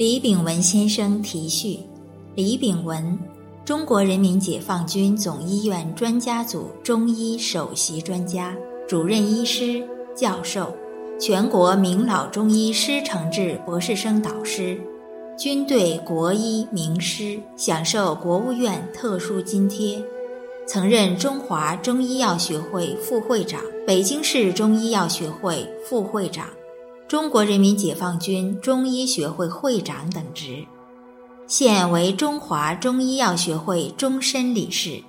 李炳文先生题序：李炳文，中国人民解放军总医院专家组中医首席专家、主任医师、教授，全国名老中医师承制博士生导师，军队国医名师，享受国务院特殊津贴，曾任中华中医药学会副会长、北京市中医药学会副会长。中国人民解放军中医学会会长等职，现为中华中医药学会终身理事，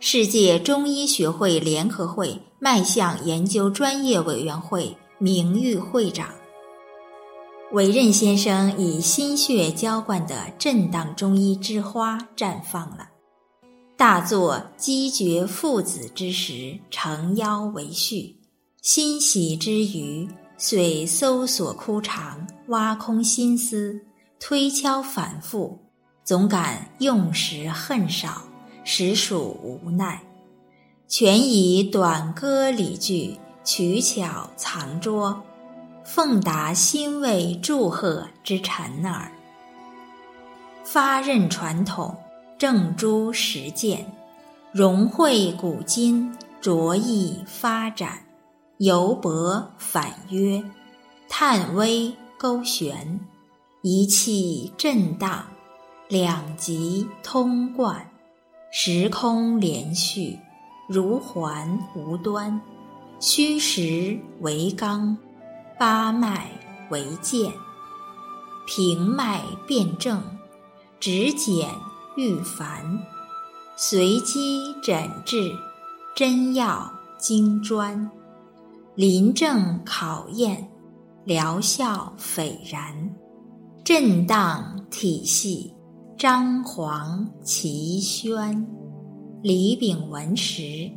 世界中医学会联合会脉象研究专业委员会名誉会长。韦任先生以心血浇灌的震荡中医之花绽放了，大作积绝父子之时，诚邀为序，欣喜之余。遂搜索枯肠，挖空心思，推敲反复，总感用时恨少，实属无奈。全以短歌理句，取巧藏拙，奉达欣慰祝贺之臣耳。发轫传统，正诸实践，融汇古今，着意发展。游博反曰，探微勾玄，一气震荡，两极通贯，时空连续，如环无端，虚实为刚，八脉为健，平脉辨证，指简愈繁，随机诊治，真要精专。临证考验，疗效斐然，震荡体系，张皇齐宣。李炳文时，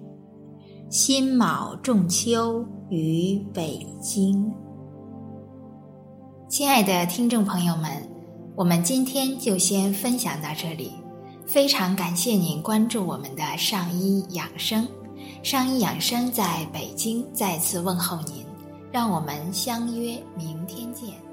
辛卯仲秋于北京。亲爱的听众朋友们，我们今天就先分享到这里，非常感谢您关注我们的上医养生。上医养生在北京再次问候您，让我们相约明天见。